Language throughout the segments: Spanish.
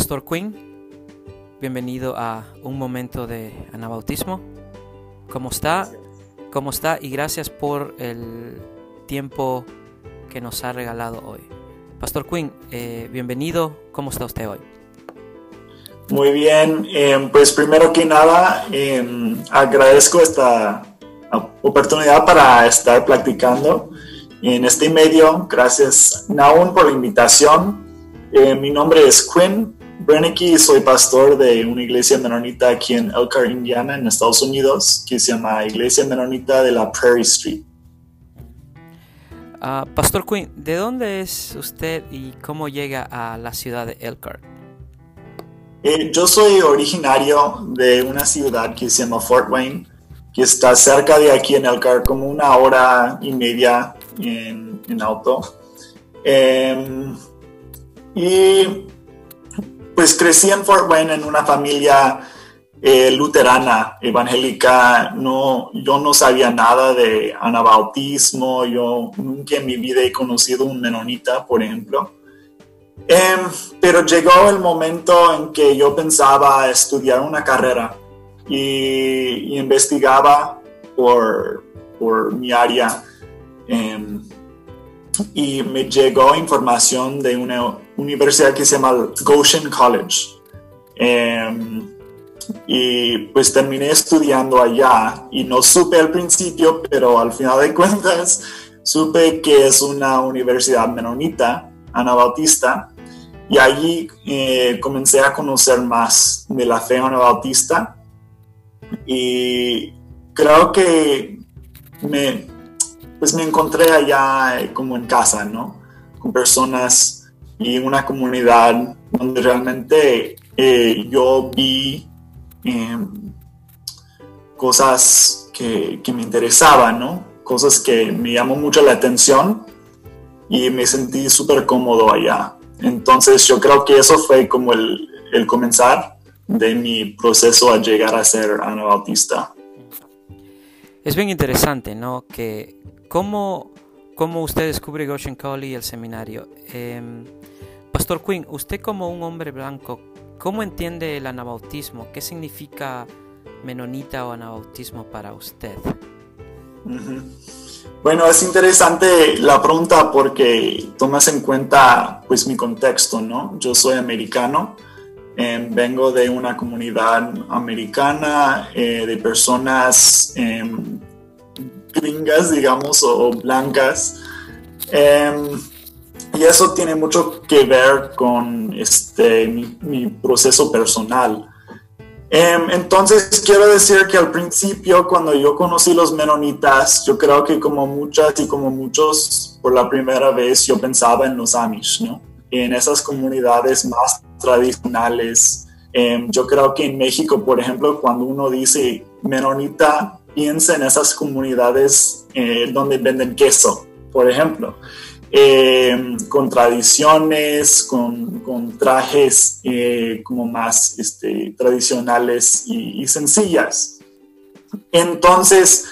Pastor Quinn, bienvenido a un momento de anabautismo. ¿Cómo está? ¿Cómo está? Y gracias por el tiempo que nos ha regalado hoy. Pastor Quinn, eh, bienvenido. ¿Cómo está usted hoy? Muy bien, eh, pues primero que nada eh, agradezco esta oportunidad para estar practicando en este medio. Gracias, Naun, por la invitación. mi nombre es Quinn Brennicky, soy pastor de una iglesia menonita aquí en Elkhart, Indiana, en Estados Unidos, que se llama Iglesia Menonita de la Prairie Street. Ah, pastor Quinn, ¿de dónde es usted y cómo llega a la ciudad de Elkhart? Eh, yo soy originario de una ciudad que se llama Fort Wayne, que está cerca de aquí en Elkhart, como una hora y media en, auto. Em, y pues crecí en Fort Wayne en una familia eh, luterana, evangélica. No, yo no sabía nada de anabautismo. Yo nunca en mi vida he conocido un menonita, por ejemplo. Em, pero llegó el momento en que yo pensaba estudiar una carrera y, investigaba por, por, mi área. Em, y me llegó información de una universidad que se llama Goshen College. Em, y pues terminé estudiando allá y no supe al principio, pero al final de cuentas supe que es una universidad menonita, anabautista, y allí eh, comencé a conocer más de la fe anabautista y creo que me, pues me encontré allá eh, como en casa, ¿no? Con personas y una comunidad donde realmente eh, yo vi em, cosas que, me interesaban, ¿no? Cosas que me llamó mucho la atención y me sentí súper cómodo allá. Entonces yo creo que eso fue como el, el comenzar de mi proceso a llegar a ser anabautista. Es bien interesante, ¿no? Que cómo, cómo usted descubre Goshen College y el seminario. Em, Pastor Quinn, usted como un hombre blanco, ¿cómo entiende el anabautismo? ¿Qué significa menonita o anabautismo para usted? Bueno, es interesante la pregunta porque tomas en cuenta pues mi contexto, ¿no? Yo soy americano, em, vengo de una comunidad americana eh, de personas em, gringas, digamos, o, blancas. Em, y eso tiene mucho que ver con este, mi, proceso personal. Entonces, quiero decir que al principio, cuando yo conocí los menonitas, yo creo que como muchas y como muchos, por la primera vez yo pensaba en los Amish, ¿no? En esas comunidades más tradicionales. Em, yo creo que en México, por ejemplo, cuando uno dice menonita, piensa en esas comunidades eh, donde venden queso, por ejemplo, eh, con tradiciones, con, con trajes eh, como más este, tradicionales y, sencillas. Entonces,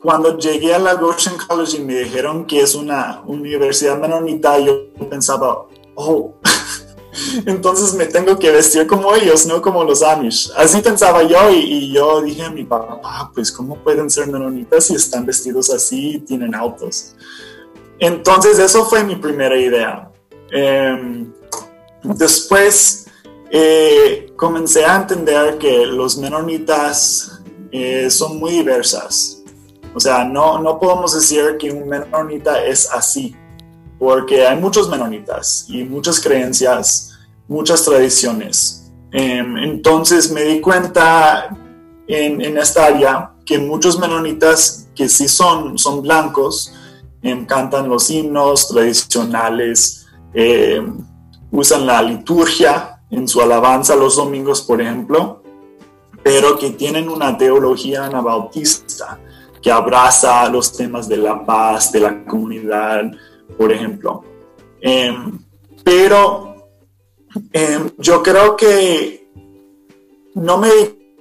cuando llegué a la Goshen College y me dijeron que es una universidad menonita, yo pensaba, oh, entonces me tengo que vestir como ellos, no como los Amish. Así pensaba yo y, yo dije a mi papá, pues ¿cómo pueden ser menonitas si están vestidos así y tienen autos? Entonces eso fue mi primera idea. Em, después eh, comencé a entender que los menonitas eh, son muy diversas. O sea, no, no podemos decir que un menonita es así porque hay muchos menonitas y muchas creencias, muchas tradiciones. Em, entonces me di cuenta en, esta área que muchos menonitas que sí son, son blancos, em, cantan los himnos tradicionales, em, usan la liturgia en su alabanza los domingos, por ejemplo, pero que tienen una teología anabautista que abraza los temas de la paz, de la comunidad, por ejemplo. Em, pero em, yo creo que no me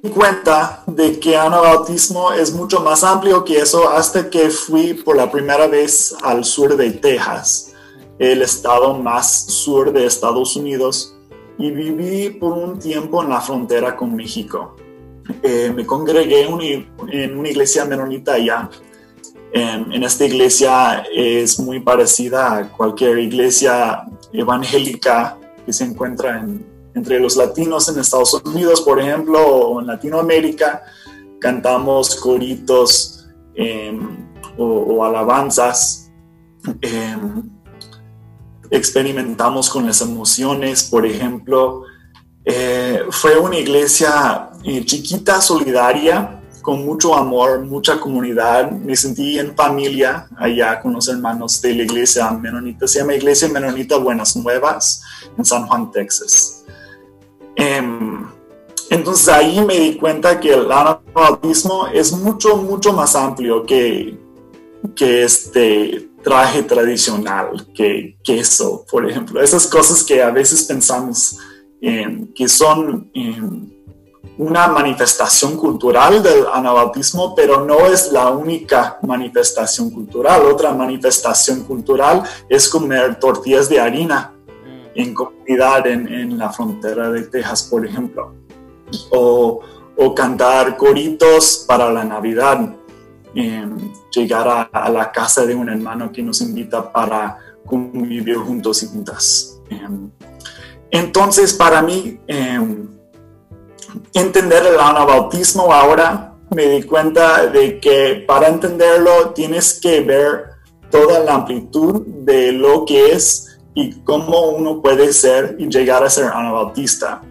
di cuenta de que anabautismo es mucho más amplio que eso hasta que fui por la primera vez al sur de Texas, el estado más sur de Estados Unidos. y viví por un tiempo en la frontera con México. Eh, me congregué en una iglesia menonita allá. En esta iglesia es muy parecida a cualquier iglesia evangélica que se encuentra entre los latinos en Estados Unidos, por ejemplo, o en Latinoamérica. Cantamos coritos em, o, alabanzas. Em, experimentamos con las emociones, por ejemplo. Eh, fue una iglesia eh, chiquita, solidaria, con mucho amor, mucha comunidad. Me sentí en familia allá con los hermanos de la iglesia menonita. Se llama Iglesia Menonita Buenas Nuevas en San Juan, Texas. Em, entonces ahí me di cuenta que el anabautismo es mucho, mucho más amplio que, que este traje tradicional, que, eso, por ejemplo. Esas cosas que a veces pensamos que son una manifestación cultural del anabautismo, pero no es la única manifestación cultural. Otra manifestación cultural es comer tortillas de harina en comunidad en, la frontera de Texas, por ejemplo, o, o cantar coritos para la Navidad llegar a, la casa de un hermano que nos invita para convivir juntos y juntas. Em, entonces, para mí, em, entender el anabautismo ahora, me di cuenta de que para entenderlo tienes que ver toda la amplitud de lo que es y cómo uno puede ser y llegar a ser anabautista.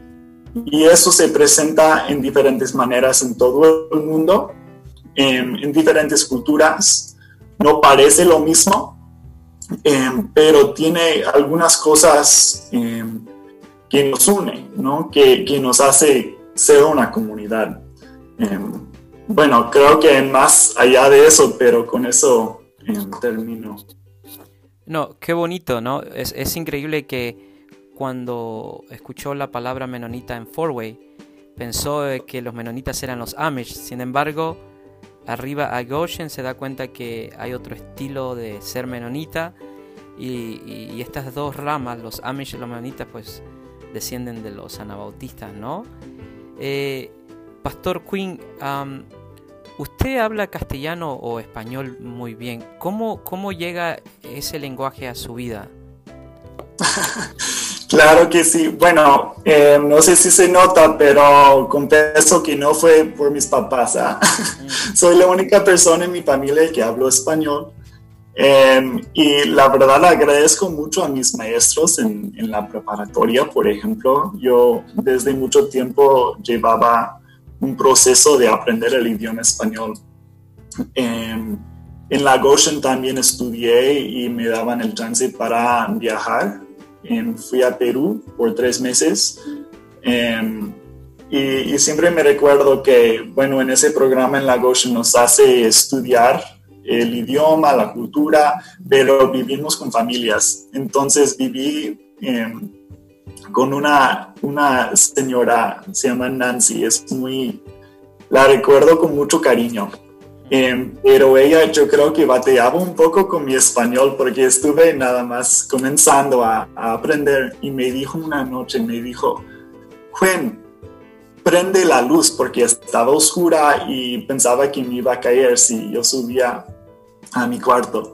Y eso se presenta en diferentes maneras en todo el mundo en diferentes culturas. No parece lo mismo, em, pero tiene algunas cosas em, que nos une, ¿no? que, que, nos hace ser una comunidad. Em, bueno, creo que más allá de eso, pero con eso termino. No, qué bonito, ¿no? Es, es increíble que cuando escuchó la palabra menonita en Fourway, pensó que los menonitas eran los Amish. Sin embargo, arriba a Goshen se da cuenta que hay otro estilo de ser menonita y, estas dos ramas, los Amish y los menonitas, pues descienden de los anabautistas, ¿no? Eh, Pastor Quinn, usted habla castellano o español muy bien. ¿Cómo, ¿Cómo llega ese lenguaje a su vida? Claro que sí. Bueno, eh, no sé si se nota, pero confieso que no fue por mis papás. ¿ah? Mm. Soy la única persona en mi familia que hablo español. Em, y la verdad agradezco mucho a mis maestros en, la preparatoria, por ejemplo. Yo desde mucho tiempo llevaba un proceso de aprender el idioma español. Em, en la Goshen también estudié y me daban el chance para viajar fui a Perú por tres meses em, y, siempre me recuerdo que, bueno, en ese programa en la Goshen nos hace estudiar el idioma, la cultura, pero vivimos con familias. Entonces viví em, con una, una señora, se llama Nancy, es muy, la recuerdo con mucho cariño. Em, pero ella yo creo que bateaba un poco con mi español porque estuve nada más comenzando a, aprender y me dijo una noche, me dijo, Juan, prende la luz porque estaba oscura y pensaba que me iba a caer si yo subía a mi cuarto.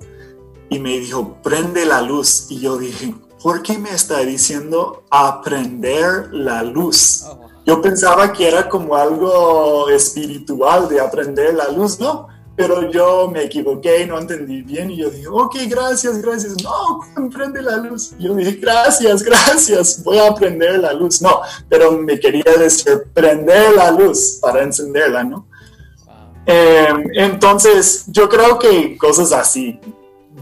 Y me dijo, prende la luz. Y yo dije, ¿por qué me está diciendo aprender la luz? Oh, yo pensaba que era como algo espiritual de aprender la luz, ¿no? Pero yo me equivoqué, no entendí bien y yo dije, ok, gracias, gracias. No, prende la luz. yo dije, gracias, gracias, voy a aprender la luz. No, pero me quería decir, prender la luz para encenderla, ¿no? Em, entonces, yo creo que cosas así,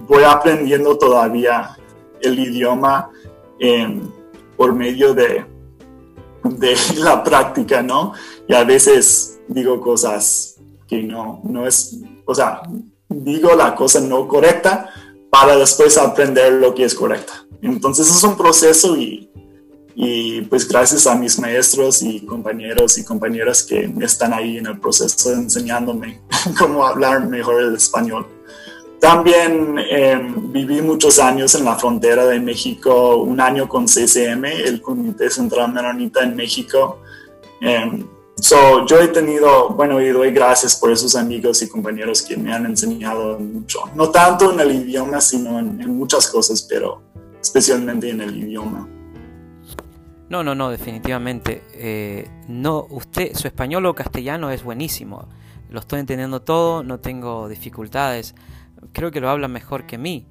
voy aprendiendo todavía el idioma em, por medio de, de la práctica, ¿no? Y a veces digo cosas que no, no es, o sea, digo la cosa no correcta para después aprender lo que es correcta. Entonces es un proceso y, y pues gracias a mis maestros y compañeros y compañeras que están ahí en el proceso enseñándome cómo hablar mejor el español. también em, viví muchos años en la frontera de México, un año con CCM, el Comité Central Menonita en México. Em, so, yo he tenido, bueno, y doy gracias por esos amigos y compañeros que me han enseñado mucho. No tanto en el idioma, sino en, muchas cosas, pero especialmente en el idioma. No, no, no, definitivamente. Eh, no, usted, su español o castellano es buenísimo. Lo estoy entendiendo todo, no tengo dificultades creo que lo habla mejor que mí,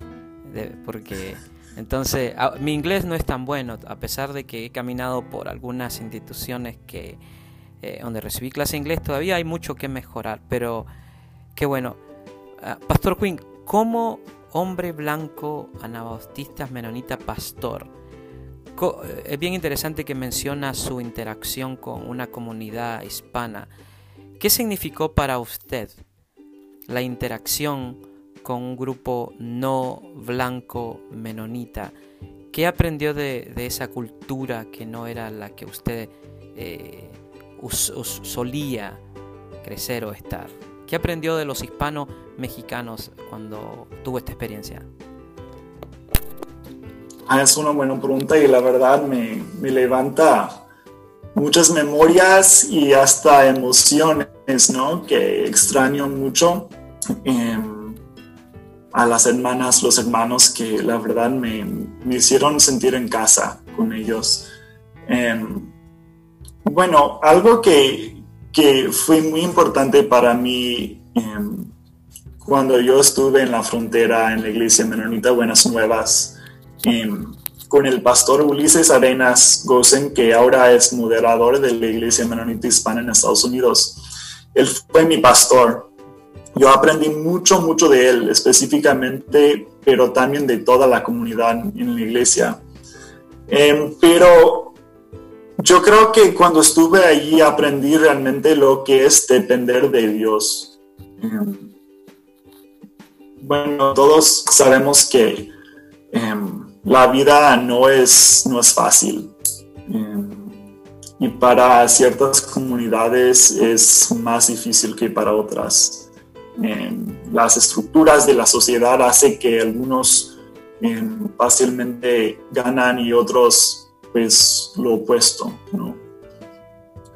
porque entonces mi inglés no es tan bueno, a pesar de que he caminado por algunas instituciones que eh, donde recibí clase de inglés, todavía hay mucho que mejorar, pero qué bueno. Ah, pastor Quinn, como hombre blanco, anabautista, menonita, pastor, eh, es bien interesante que menciona su interacción con una comunidad hispana. ¿Qué significó para usted la interacción con un grupo no blanco menonita. ¿Qué aprendió de, esa cultura que no era la que usted eh, solía crecer o estar? ¿Qué aprendió de los hispanos mexicanos cuando tuvo esta experiencia? Ah, es una buena pregunta y la verdad me, levanta muchas memorias y hasta emociones, ¿no? Que extraño mucho. Em, a las hermanas, los hermanos que la verdad me, hicieron sentir en casa con ellos. Em, bueno, algo que, fue muy importante para mí em, cuando yo estuve en la frontera en la iglesia menonita Buenas Nuevas em, con el pastor Ulises Arenas Gosen, que ahora es moderador de la iglesia menonita hispana en Estados Unidos. Él fue mi pastor yo aprendí mucho, mucho de él específicamente, pero también de toda la comunidad en la iglesia. Em, pero yo creo que cuando estuve allí aprendí realmente lo que es depender de Dios. Em, bueno, todos sabemos que em, la vida no es, no es fácil. y para ciertas comunidades es más difícil que para otras las estructuras de la sociedad hace que algunos em, fácilmente ganan y otros pues lo opuesto.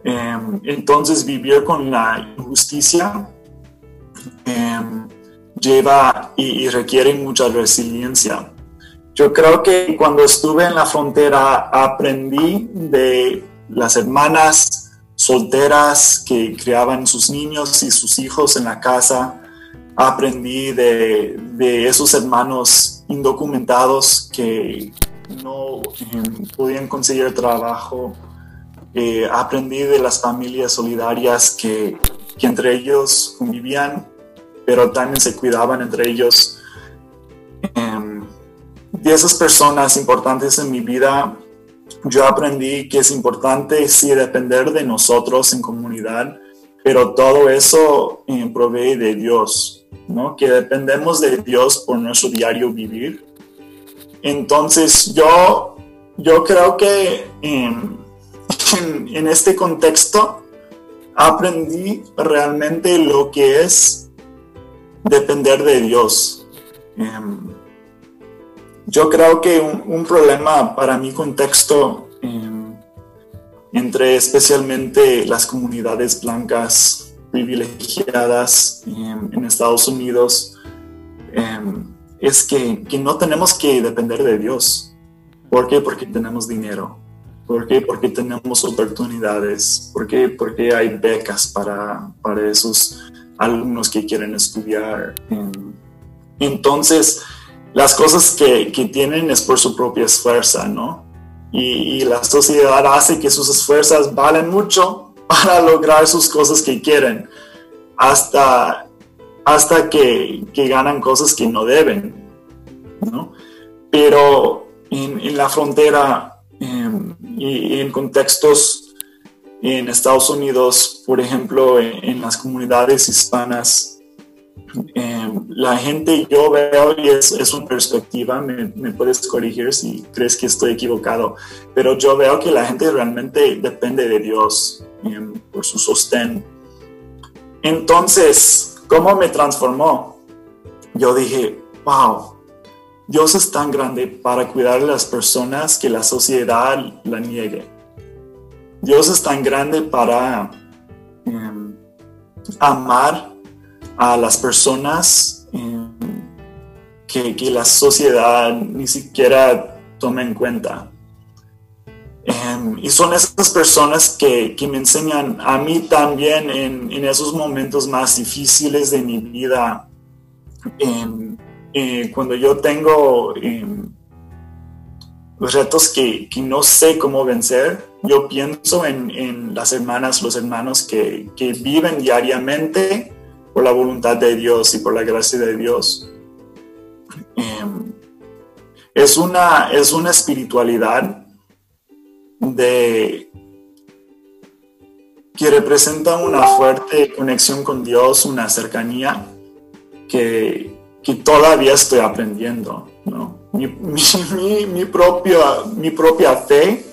Em, entonces vivir con la injusticia em, lleva y, requiere mucha resiliencia. Yo creo que cuando estuve en la frontera aprendí de las hermanas solteras que criaban sus niños y sus hijos en la casa. Aprendí de, esos hermanos indocumentados que no em, podían conseguir trabajo. Eh, aprendí de las familias solidarias que, que entre ellos convivían, pero también se cuidaban entre ellos. Em, de esas personas importantes en mi vida yo aprendí que es importante sí depender de nosotros en comunidad, pero todo eso eh, provee de Dios, ¿no? Que dependemos de Dios por nuestro diario vivir. Entonces yo, yo creo que en, este contexto aprendí realmente lo que es depender de Dios. Em, yo creo que un, problema para mi contexto, em, entre especialmente las comunidades blancas privilegiadas em, en Estados Unidos, es que, no tenemos que depender de Dios. ¿Por qué? Porque tenemos dinero. ¿Por qué? Porque tenemos oportunidades. ¿Por qué? Porque hay becas para, para esos alumnos que quieren estudiar. Entonces, las cosas que, que tienen es por su propia esfuerzo, ¿no? Y, la sociedad hace que sus esfuerzos valen mucho para lograr sus cosas que quieren, hasta, hasta que, ganan cosas que no deben, ¿no? Pero en, la frontera em, y en contextos en Estados Unidos, por ejemplo, en las comunidades hispanas, Em, la gente yo veo y es, una perspectiva, me, me, puedes corregir si crees que estoy equivocado, pero yo veo que la gente realmente depende de Dios em, por su sostén. Entonces, ¿cómo me transformó? yo dije, wow, Dios es tan grande para cuidar a las personas que la sociedad la niegue. Dios es tan grande para em, amar a las personas em, que, la sociedad ni siquiera toma en cuenta. Em, y son esas personas que, me enseñan a mí también en, esos momentos más difíciles de mi vida, eh, cuando yo tengo retos que, que, no sé cómo vencer, yo pienso en, las hermanas, los hermanos que, que, viven diariamente por la voluntad de Dios y por la gracia de Dios. Em, es, una, es una espiritualidad de, que representa una fuerte conexión con Dios, una cercanía que, que todavía estoy aprendiendo. ¿no? Mi, mi, mi, propia, mi propia fe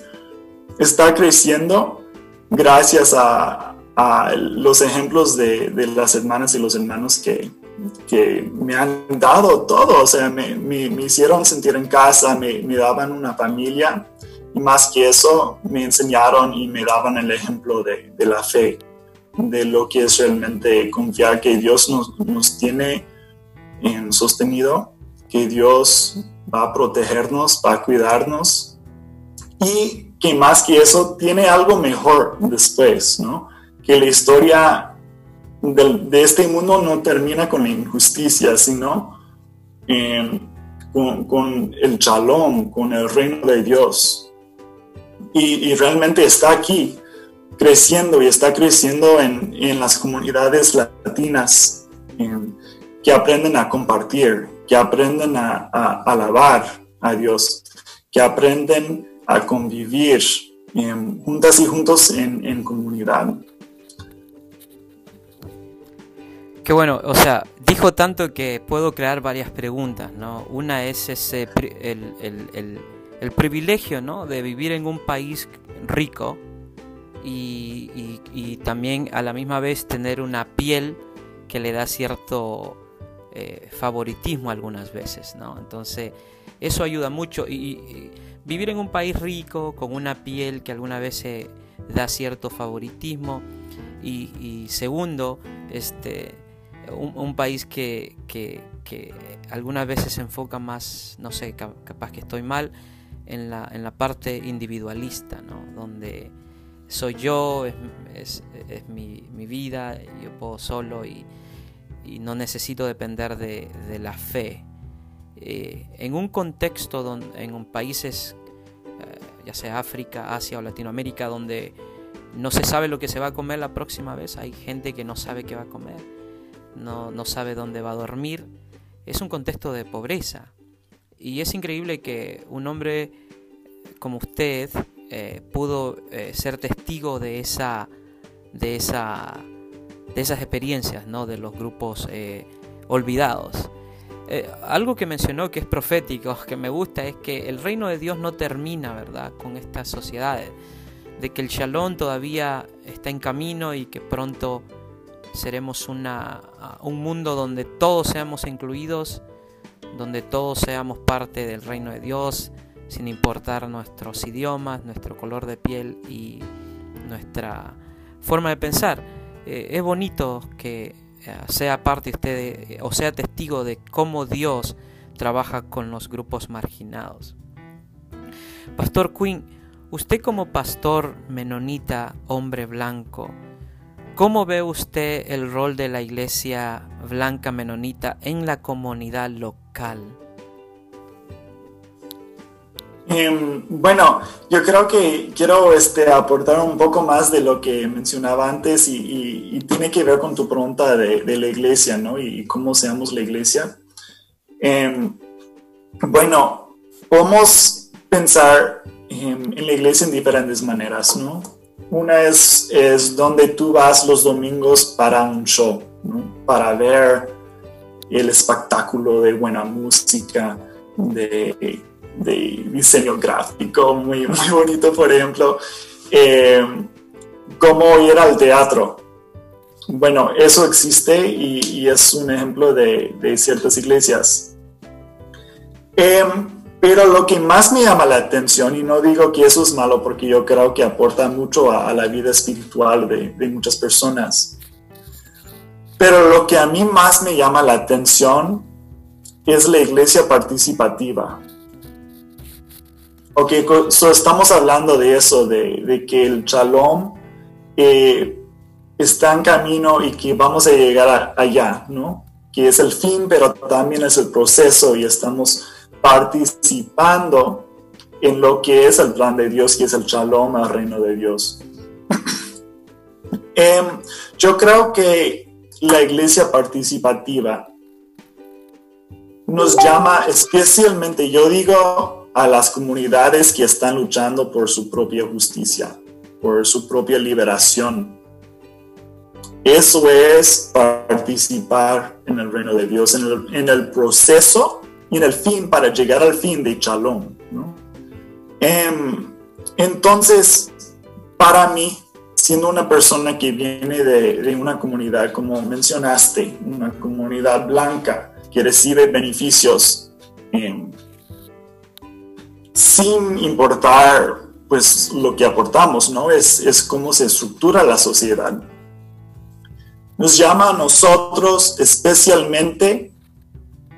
está creciendo gracias a, a los ejemplos de, de, las hermanas y los hermanos que, que me han dado todo, o sea, me, me, me hicieron sentir en casa, me, me, daban una familia más que eso, me enseñaron y me daban el ejemplo de, de la fe, de lo que es realmente confiar que Dios nos, nos tiene en sostenido, que Dios va a protegernos, va a cuidarnos y que más que eso tiene algo mejor después, ¿no? Que la historia de, este mundo no termina con la injusticia, sino con, el chalón, con el reino de Dios. Y, realmente está aquí, creciendo y está creciendo en, en las comunidades latinas que aprenden a compartir, que aprenden a, alabar a Dios, que aprenden a convivir juntas y juntos en, comunidad. Qué bueno, o sea, dijo tanto que puedo crear varias preguntas, ¿no? Una es ese el, privilegio, ¿no? De vivir en un país rico y, también a la misma vez tener una piel que le da cierto eh, favoritismo algunas veces, ¿no? Entonces, eso ayuda mucho. Y, vivir en un país rico, con una piel que alguna vez da cierto favoritismo. Y, segundo, este, un, país que, que, que, algunas veces se enfoca más, no sé, capaz que estoy mal, en la, en la parte individualista, ¿no? Donde soy yo, es, es, mi, mi, vida, yo puedo solo y, y no necesito depender de, la fe. Eh, en un contexto, donde, en países, eh, ya sea África, Asia o Latinoamérica, donde no se sabe lo que se va a comer la próxima vez, hay gente que no sabe qué va a comer, no, no sabe dónde va a dormir, es un contexto de pobreza. Y es increíble que un hombre como usted eh, pudo ser testigo de esa, de esa de esas experiencias, ¿no? de los grupos eh, olvidados. Eh, algo que mencionó que es profético, que me gusta, es que el reino de Dios no termina, ¿verdad?, con estas sociedades, de que el shalom todavía está en camino y que pronto seremos una, un mundo donde todos seamos incluidos, donde todos seamos parte del reino de Dios, sin importar nuestros idiomas, nuestro color de piel y nuestra forma de pensar. Eh, es bonito que eh, sea parte usted o sea testigo de cómo Dios trabaja con los grupos marginados. Pastor Quinn, usted como pastor menonita, hombre blanco, ¿cómo ve usted el rol de la iglesia blanca menonita en la comunidad local? Em, bueno, yo creo que quiero este, aportar un poco más de lo que mencionaba antes y, tiene que ver con tu pregunta de, la iglesia, ¿no? Y, cómo seamos la iglesia. Em, bueno, podemos pensar en la iglesia en diferentes maneras, ¿no? Una es, es donde tú vas los domingos para un show, ¿no? Para ver el espectáculo de buena música, de diseño gráfico muy, muy bonito, por ejemplo, eh, cómo ir al teatro, bueno, eso existe y, es un ejemplo de, ciertas iglesias. Em, pero lo que más me llama la atención, y no digo que eso es malo porque yo creo que aporta mucho a, la vida espiritual de, muchas personas, pero lo que a mí más me llama la atención es la iglesia participativa. Ok, estamos hablando de eso, de, que el shalom eh, está en camino y que vamos a llegar allá, ¿no? Que es el fin, pero también es el proceso y estamos participando en lo que es el plan de Dios, que es el shalom al reino de Dios. Em, yo creo que la iglesia participativa nos llama especialmente, yo digo, a las comunidades que están luchando por su propia justicia, por su propia liberación. Eso es participar en el reino de Dios, en el, proceso y en el fin, para llegar al fin de Shalom. Em, entonces, para mí, siendo una persona que viene de, una comunidad, como mencionaste, una comunidad blanca que recibe beneficios, eh, sin importar pues lo que aportamos, ¿no? Es, es cómo se estructura la sociedad. Nos llama a nosotros especialmente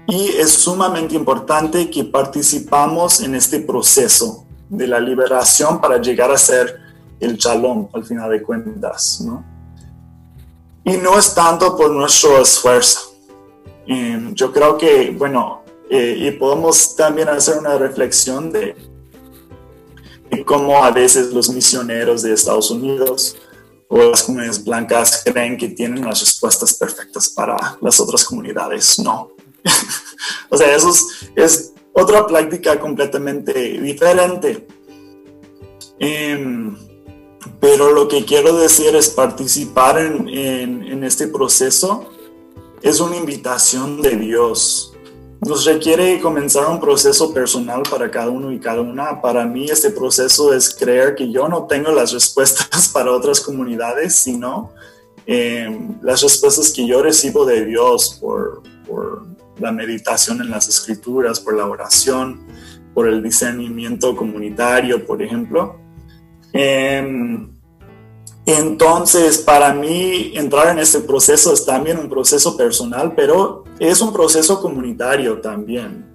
y es sumamente importante que participamos en este proceso de la liberación para llegar a ser el chalón al final de cuentas, ¿no? Y no es tanto por nuestro esfuerzo. Eh, yo creo que, bueno, eh, y podemos también hacer una reflexión de, cómo a veces los misioneros de Estados Unidos o las comunidades blancas creen que tienen las respuestas perfectas para las otras comunidades. No. o sea, eso es, otra práctica completamente diferente. Em, pero lo que quiero decir es participar en, este proceso es una invitación de Dios nos requiere comenzar un proceso personal para cada uno y cada una. Para mí este proceso es creer que yo no tengo las respuestas para otras comunidades, sino em, las respuestas que yo recibo de Dios por, la meditación en las escrituras, por la oración, por el discernimiento comunitario, por ejemplo. Em, entonces, para mí, entrar en este proceso es también un proceso personal, pero es un proceso comunitario también,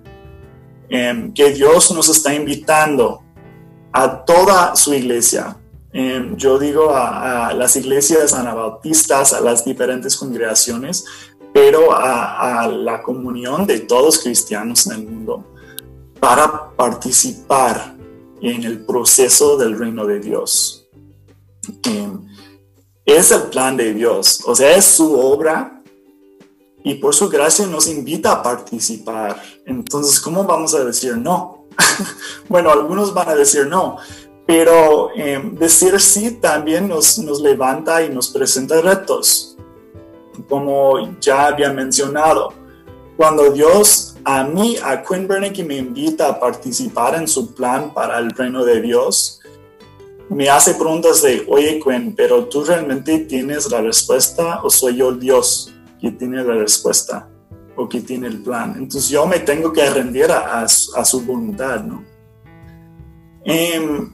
em, que Dios nos está invitando a toda su iglesia. Em, yo digo a, las iglesias anabautistas, a las diferentes congregaciones, pero a, la comunión de todos cristianos en el mundo para participar en el proceso del reino de Dios es el plan de Dios, o sea, es su obra y por su gracia nos invita a participar. Entonces, ¿cómo vamos a decir no? bueno, algunos van a decir no, pero em, decir sí también nos, nos levanta y nos presenta retos, como ya había mencionado. Cuando Dios a mí, a Quinn Bernanke, me invita a participar en su plan para el reino de Dios, me hace preguntas de, oye, Gwen, pero tú realmente tienes la respuesta o soy yo el Dios que tiene la respuesta o que tiene el plan. Entonces yo me tengo que rendir a, su voluntad, ¿no? Em,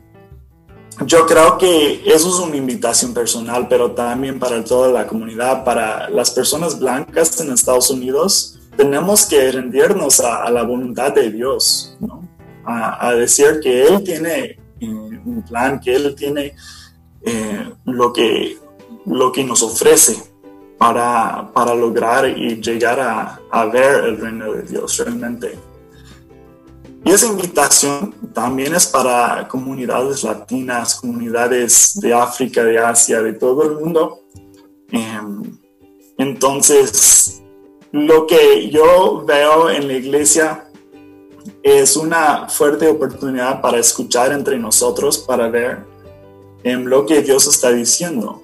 yo creo que eso es una invitación personal, pero también para toda la comunidad, para las personas blancas en Estados Unidos, tenemos que rendirnos a, la voluntad de Dios, ¿no? a decir que Él tiene un plan, que Él tiene eh, lo, que, lo que nos ofrece para, para lograr y llegar a, a, ver el reino de Dios realmente. Y esa invitación también es para comunidades latinas, comunidades de África, de Asia, de todo el mundo. Em, entonces, lo que yo veo en la iglesia es una fuerte oportunidad para escuchar entre nosotros, para ver en lo que Dios está diciendo.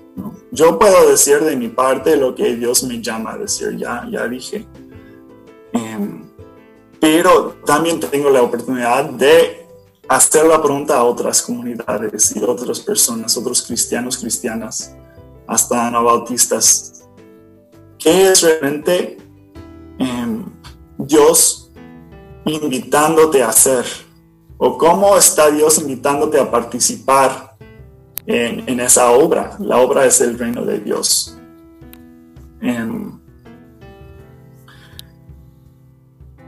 Yo puedo decir de mi parte lo que Dios me llama a decir, ya, ya dije. Em, pero también tengo la oportunidad de hacer la pregunta a otras comunidades y otras personas, otros cristianos, cristianas, hasta anabautistas. qué es realmente em, Dios invitándote a hacer o cómo está Dios invitándote a participar en, esa obra. La obra es el reino de Dios. Em,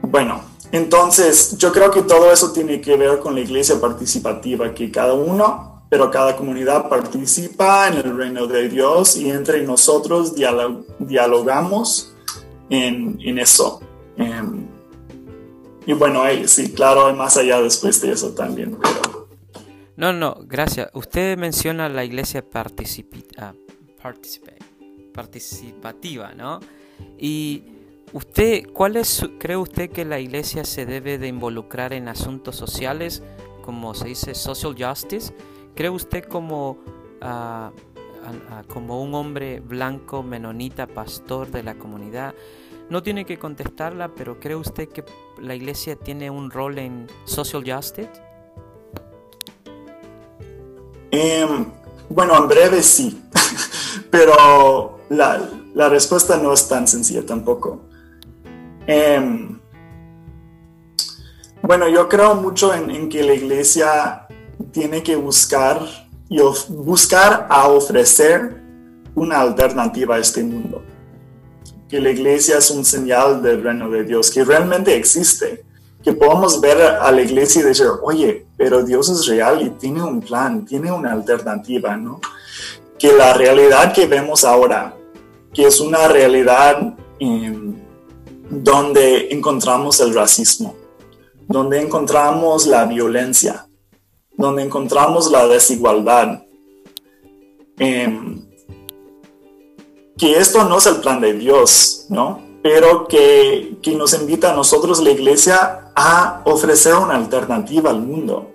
bueno, entonces yo creo que todo eso tiene que ver con la iglesia participativa, que cada uno, pero cada comunidad participa en el reino de Dios y entre nosotros dialogamos en, eso. Em, y bueno, sí, claro, más allá después de eso también, No, no, gracias. Usted menciona la iglesia ah, participativa, ¿no? Y usted, ¿cuál es, cree usted que la iglesia se debe de involucrar en asuntos sociales, como se dice social justice? ¿Cree usted como, ah, como un hombre blanco, menonita, pastor de la comunidad? No tiene que contestarla, pero ¿cree usted que la iglesia tiene un rol en social justice? Em, bueno, en breve sí, pero la, respuesta no es tan sencilla tampoco. Em, bueno, yo creo mucho en, que la iglesia tiene que buscar y buscar a ofrecer una alternativa a este mundo que la iglesia es un señal del reino de Dios, que realmente existe, que podamos ver a la iglesia y decir, oye, pero Dios es real y tiene un plan, tiene una alternativa, ¿no? Que la realidad que vemos ahora, que es una realidad em, donde encontramos el racismo, donde encontramos la violencia, donde encontramos la desigualdad, eh, que esto no es el plan de Dios, ¿no? Pero que, que nos invita a nosotros, la iglesia, a ofrecer una alternativa al mundo.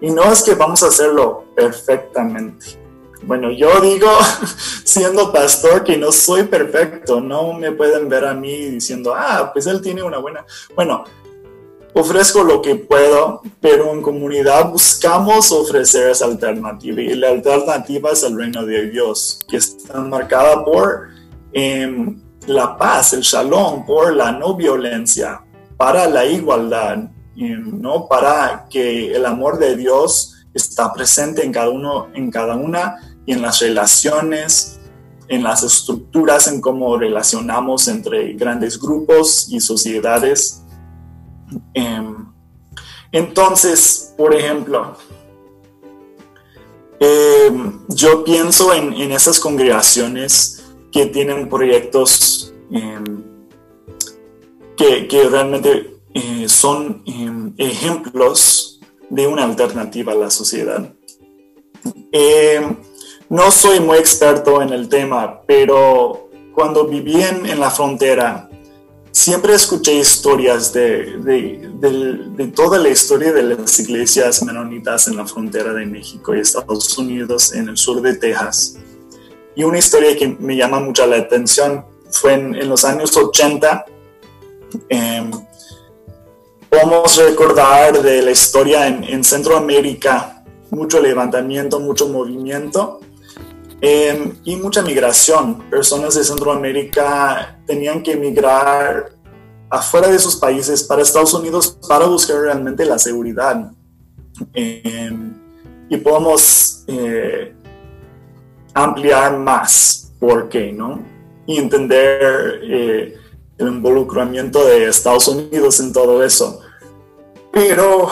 Y no es que vamos a hacerlo perfectamente. Bueno, yo digo, siendo pastor, que no soy perfecto. No me pueden ver a mí diciendo, ah, pues él tiene una buena. Bueno, ofrezco lo que puedo, pero en comunidad buscamos ofrecer esa alternativa y la alternativa es el reino de Dios, que está marcada por em, la paz, el shalom, por la no violencia, para la igualdad, em, no para que el amor de Dios está presente en cada uno, en cada una y en las relaciones, en las estructuras, en cómo relacionamos entre grandes grupos y sociedades Em, entonces, por ejemplo, em, yo pienso en, esas congregaciones que tienen proyectos em, que, realmente eh, son ejemplos de una alternativa a la sociedad. no soy muy experto en el tema, pero cuando viví en la frontera, siempre escuché historias de, de, toda la historia de las iglesias menonitas en la frontera de México y Estados Unidos, en el sur de Texas. Y una historia que me llama mucho la atención fue en, los años 80. Eh, podemos recordar de la historia en Centroamérica, mucho levantamiento, mucho movimiento. Em, y mucha migración. Personas de Centroamérica tenían que emigrar afuera de sus países para Estados Unidos para buscar realmente la seguridad. Em, y podemos eh, ampliar más por qué, ¿no? Y entender eh, el involucramiento de Estados Unidos en todo eso. Pero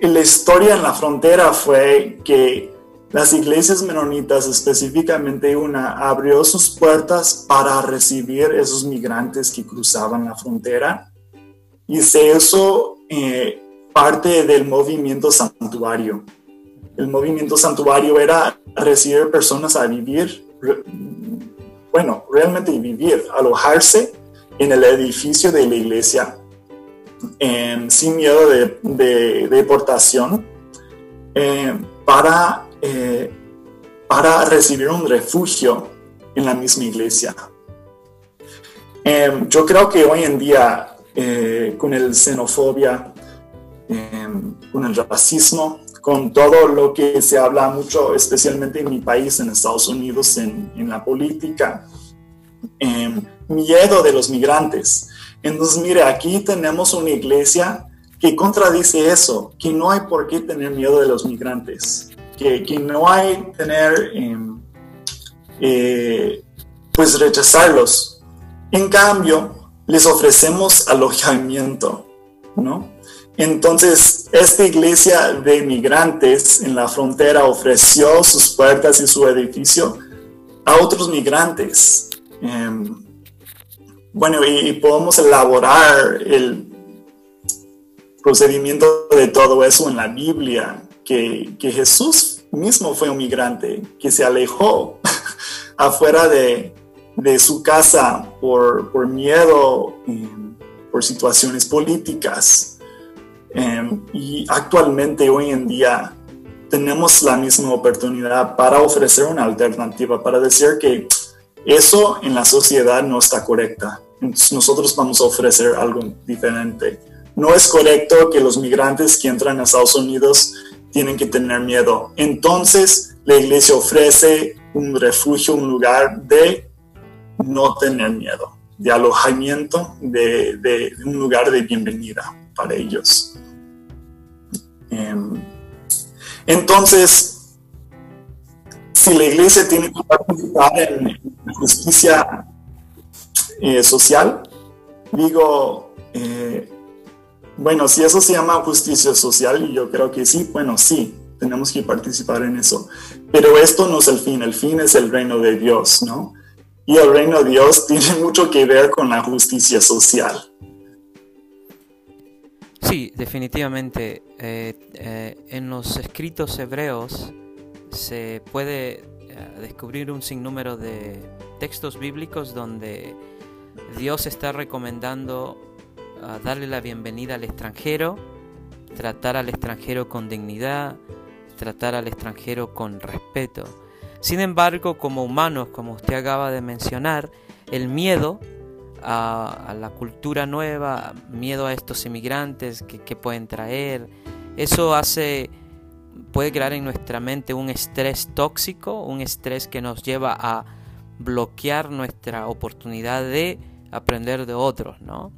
la historia en la frontera fue que las iglesias menonitas, específicamente una, abrió sus puertas para recibir esos migrantes que cruzaban la frontera y se hizo eh, parte del movimiento santuario. El movimiento santuario era recibir personas a vivir, bueno, realmente vivir, alojarse en el edificio de la iglesia sin miedo de, deportación eh, para eh, para recibir un refugio en la misma iglesia. Em, yo creo que hoy en día, eh, con el xenofobia, em, con el racismo, con todo lo que se habla mucho, especialmente en mi país, en Estados Unidos, en, en la política, em, miedo de los migrantes. Entonces, mire, aquí tenemos una iglesia que contradice eso, que no hay por qué tener miedo de los migrantes, que, no hay tener, em, eh, pues rechazarlos. En cambio, les ofrecemos alojamiento, ¿no? Entonces, esta iglesia de migrantes en la frontera ofreció sus puertas y su edificio a otros migrantes. Em, bueno, y, podemos elaborar el procedimiento de todo eso en la Biblia, que, Jesús mismo fue un migrante, que se alejó afuera de, su casa por, miedo, em, por situaciones políticas. Em, y actualmente, hoy en día, tenemos la misma oportunidad para ofrecer una alternativa, para decir que eso en la sociedad no está correcta. nosotros vamos a ofrecer algo diferente. No es correcto que los migrantes que entran a Estados Unidos tienen que tener miedo. Entonces, la iglesia ofrece un refugio, un lugar de no tener miedo, de alojamiento, de, de un lugar de bienvenida para ellos. Em, entonces, si la iglesia tiene que participar en justicia eh, social, digo, eh, bueno, si eso se llama justicia social, y yo creo que sí, bueno, sí, tenemos que participar en eso. Pero esto no es el fin, el fin es el reino de Dios, ¿no? Y el reino de Dios tiene mucho que ver con la justicia social. Sí, definitivamente. Eh, eh, en los escritos hebreos se puede eh, descubrir un sinnúmero de textos bíblicos donde Dios está recomendando darle la bienvenida al extranjero, tratar al extranjero con dignidad, tratar al extranjero con respeto. Sin embargo, como humanos, como usted acaba de mencionar, el miedo a, la cultura nueva, miedo a estos inmigrantes que, pueden traer. Eso hace, puede crear en nuestra mente un estrés tóxico, un estrés que nos lleva a bloquear nuestra oportunidad de aprender de otros, ¿no?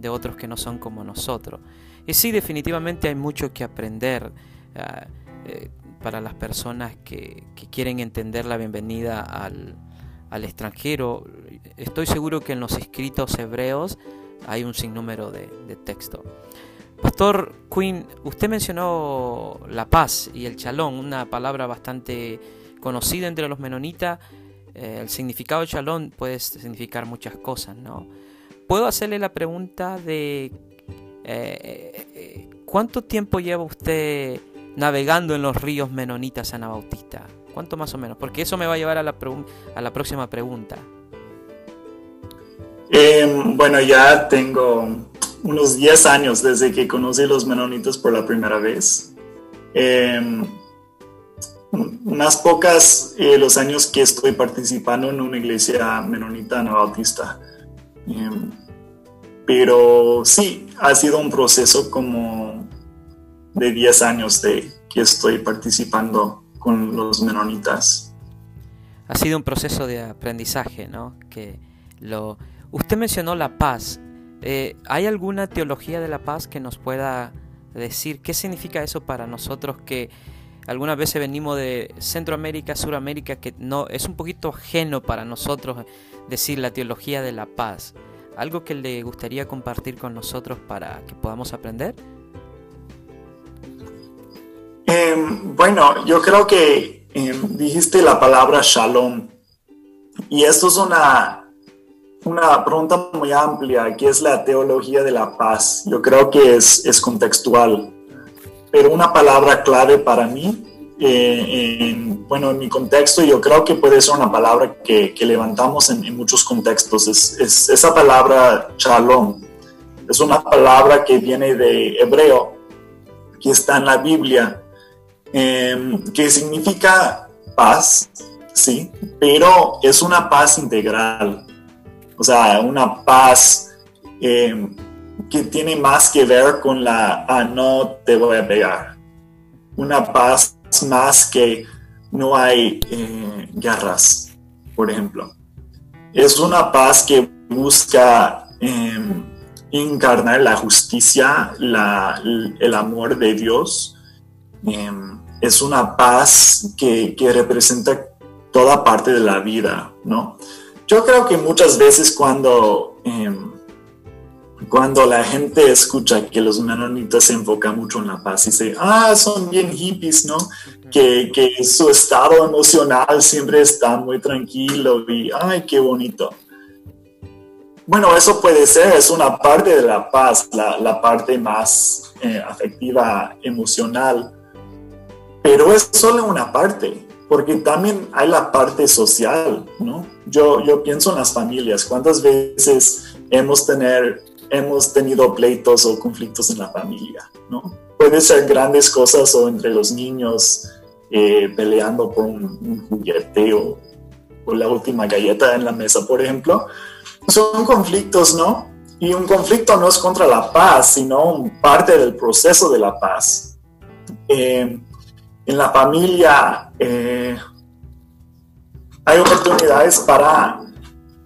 De otros que no son como nosotros. Y sí, definitivamente hay mucho que aprender ah, eh, para las personas que, que quieren entender la bienvenida al, al extranjero. Estoy seguro que en los escritos hebreos hay un sinnúmero de, de texto. Pastor Quinn, usted mencionó la paz y el chalón, una palabra bastante conocida entre los menonitas. Eh, el significado chalón puede significar muchas cosas, ¿no? Puedo hacerle la pregunta de eh, eh, ¿cuánto tiempo lleva usted navegando en los ríos menonitas Anabautista? ¿Cuánto más o menos? Porque eso me va a llevar a la, a la próxima pregunta. Em, bueno, ya tengo unos 10 años desde que conocí los menonitas por la primera vez. Eh, unas pocas eh, los años que estoy participando en una iglesia menonita anabautista. Pero sí, ha sido un proceso como de 10 años de que estoy participando con los menonitas. Ha sido un proceso de aprendizaje, ¿no? Que lo... Usted mencionó la paz. Eh, ¿Hay alguna teología de la paz que nos pueda decir qué significa eso para nosotros que algunas veces venimos de Centroamérica, Suramérica, que no es un poquito ajeno para nosotros decir la teología de la paz? ¿Algo que le gustaría compartir con nosotros para que podamos aprender? Em, bueno, yo creo que em, dijiste la palabra shalom. Y esto es una, una pregunta muy amplia, que es la teología de la paz. Yo creo que es, es contextual. Pero una palabra clave para mí, eh, en, bueno, en mi contexto, yo creo que puede ser una palabra que, que levantamos en, en, muchos contextos. Es, es esa palabra shalom. Es una palabra que viene de hebreo, que está en la Biblia Em, que significa paz, sí, pero es una paz integral, o sea, una paz em, que tiene más que ver con la, ah, no te voy a pegar, una paz más que no hay eh, guerras, por ejemplo. es una paz que busca em, encarnar la justicia, el amor de Dios. Em, es una paz que, que, representa toda parte de la vida, ¿no? Yo creo que muchas veces cuando em, cuando la gente escucha que los menonitas se enfocan mucho en la paz y dice, ah, son bien hippies, ¿no? Que, que, su estado emocional siempre está muy tranquilo y, ay, qué bonito. Bueno, eso puede ser, es una parte de la paz, la, la parte más eh, afectiva, emocional, pero es solo una parte, porque también hay la parte social, ¿no? Yo, yo pienso en las familias, ¿cuántas veces hemos tener hemos tenido pleitos o conflictos en la familia, ¿no? Puede ser grandes cosas o entre los niños eh, peleando por un, juguete o, por la última galleta en la mesa, por ejemplo. Son conflictos, ¿no? Y un conflicto no es contra la paz, sino parte del proceso de la paz. Eh, en la familia eh, hay oportunidades para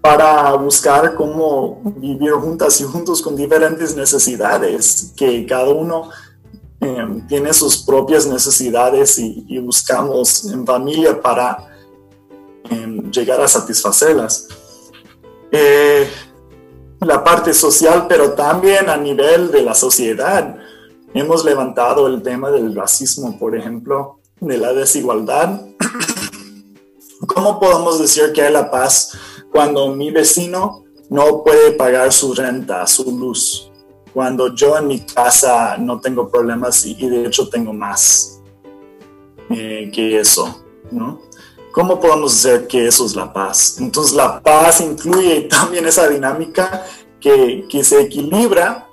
para buscar cómo vivir juntas y juntos con diferentes necesidades, que cada uno em, tiene sus propias necesidades y, buscamos en familia para em, llegar a satisfacerlas. Eh, la parte social, pero también a nivel de la sociedad. Hemos levantado el tema del racismo, por ejemplo, de la desigualdad. ¿Cómo podemos decir que hay la paz? Cuando mi vecino no puede pagar su renta, su luz, cuando yo en mi casa no tengo problemas y, de hecho tengo más eh, que eso, ¿no? ¿Cómo podemos decir que eso es la paz? Entonces la paz incluye también esa dinámica que, se equilibra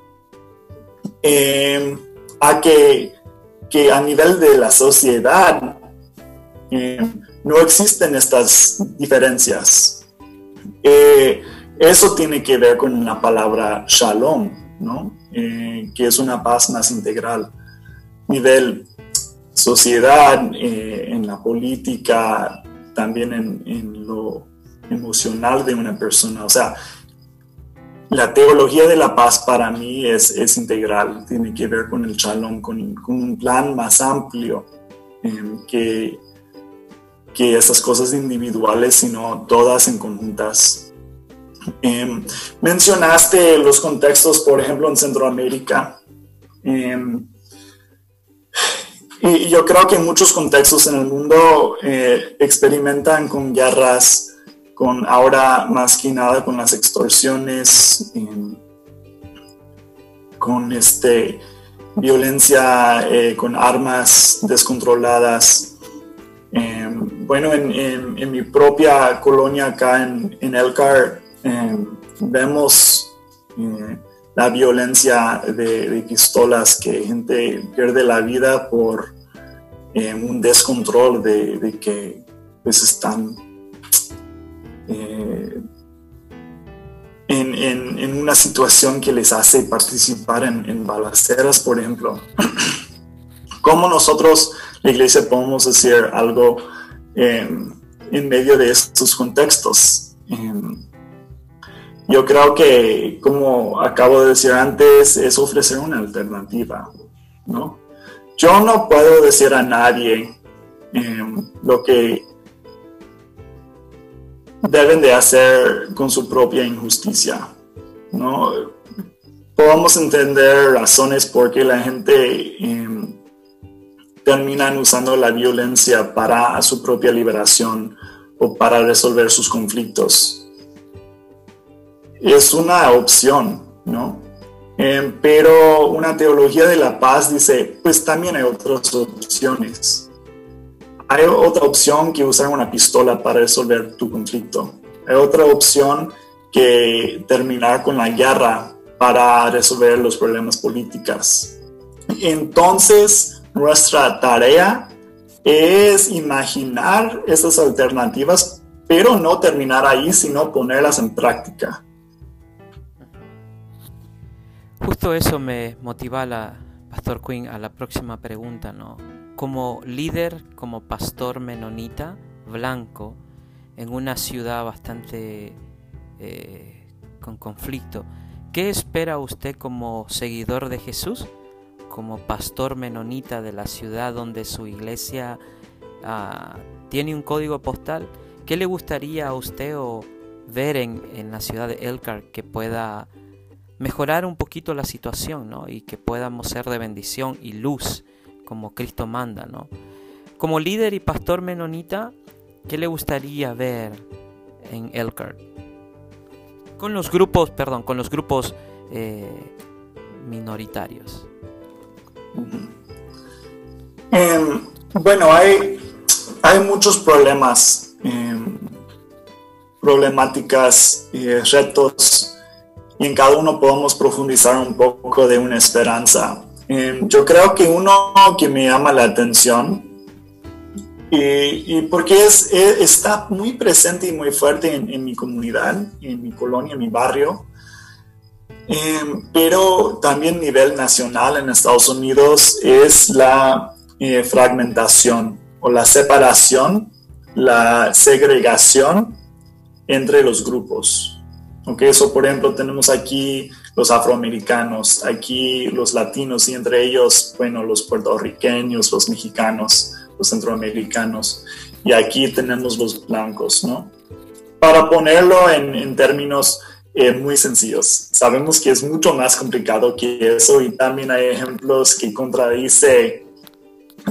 eh, a que, a nivel de la sociedad eh, no existen estas diferencias eh, eso tiene que ver con la palabra shalom, ¿no? Eh, que es una paz más integral. Nivel sociedad, eh, en la política, también en, lo emocional de una persona. O sea, la teología de la paz para mí es, es integral, tiene que ver con el shalom, con, con un plan más amplio que que esas cosas individuales, sino todas en conjuntas. Em, mencionaste los contextos, por ejemplo, en Centroamérica. Em, y yo creo que muchos contextos en el mundo eh, experimentan con guerras, con ahora más que nada con las extorsiones, em, con este, violencia eh, con armas descontroladas. Bueno, en, mi propia colonia acá en, en Elcar em, vemos eh, la violencia de, pistolas, que gente pierde la vida por em, un descontrol de, que pues están eh, en, una situación que les hace participar en, en balaceras, por ejemplo. ¿Cómo nosotros, la iglesia, podemos decir algo en medio de estos contextos. yo creo que, como acabo de decir antes, es ofrecer una alternativa, ¿no? Yo no puedo decir a nadie em, lo que deben de hacer con su propia injusticia, ¿no? Podemos entender razones por qué la gente terminan usando la violencia para su propia liberación o para resolver sus conflictos. Es una opción, ¿no? Eh, pero una teología de la paz dice, pues también hay otras opciones. Hay otra opción que usar una pistola para resolver tu conflicto. Hay otra opción que terminar con la guerra para resolver los problemas políticos. Entonces, nuestra tarea es imaginar esas alternativas, pero no terminar ahí, sino ponerlas en práctica. Justo eso me motiva, la, Pastor Quinn, a la próxima pregunta, ¿no? Como líder, como pastor menonita blanco, en una ciudad bastante eh, con conflicto. ¿Qué espera usted como seguidor de Jesús? Como pastor menonita de la ciudad donde su iglesia ah, tiene un código postal. ¿Qué le gustaría a usted o ver en, en, la ciudad de Elkhart que pueda mejorar un poquito la situación ¿no? y que podamos ser de bendición y luz como Cristo manda? ¿no? Como líder y pastor menonita, ¿qué le gustaría ver en Elkhart? Con los grupos, perdón, con los grupos eh, minoritarios. Em, bueno, hay, hay muchos problemas, em, problemáticas y retos, y en cada uno podemos profundizar un poco de una esperanza. Em, yo creo que uno que me llama la atención y, porque es, e, está muy presente y muy fuerte en, mi comunidad, en mi colonia, en mi barrio, em, pero también nivel nacional en Estados Unidos es la eh, fragmentación o la separación, la segregación entre los grupos. Okay, eso por ejemplo tenemos aquí los afroamericanos, aquí los latinos y entre ellos, bueno, los puertorriqueños, los mexicanos centroamericanos y aquí tenemos los blancos, ¿no? Para ponerlo en, términos eh, muy sencillos, sabemos que es mucho más complicado que eso y también hay ejemplos que contradice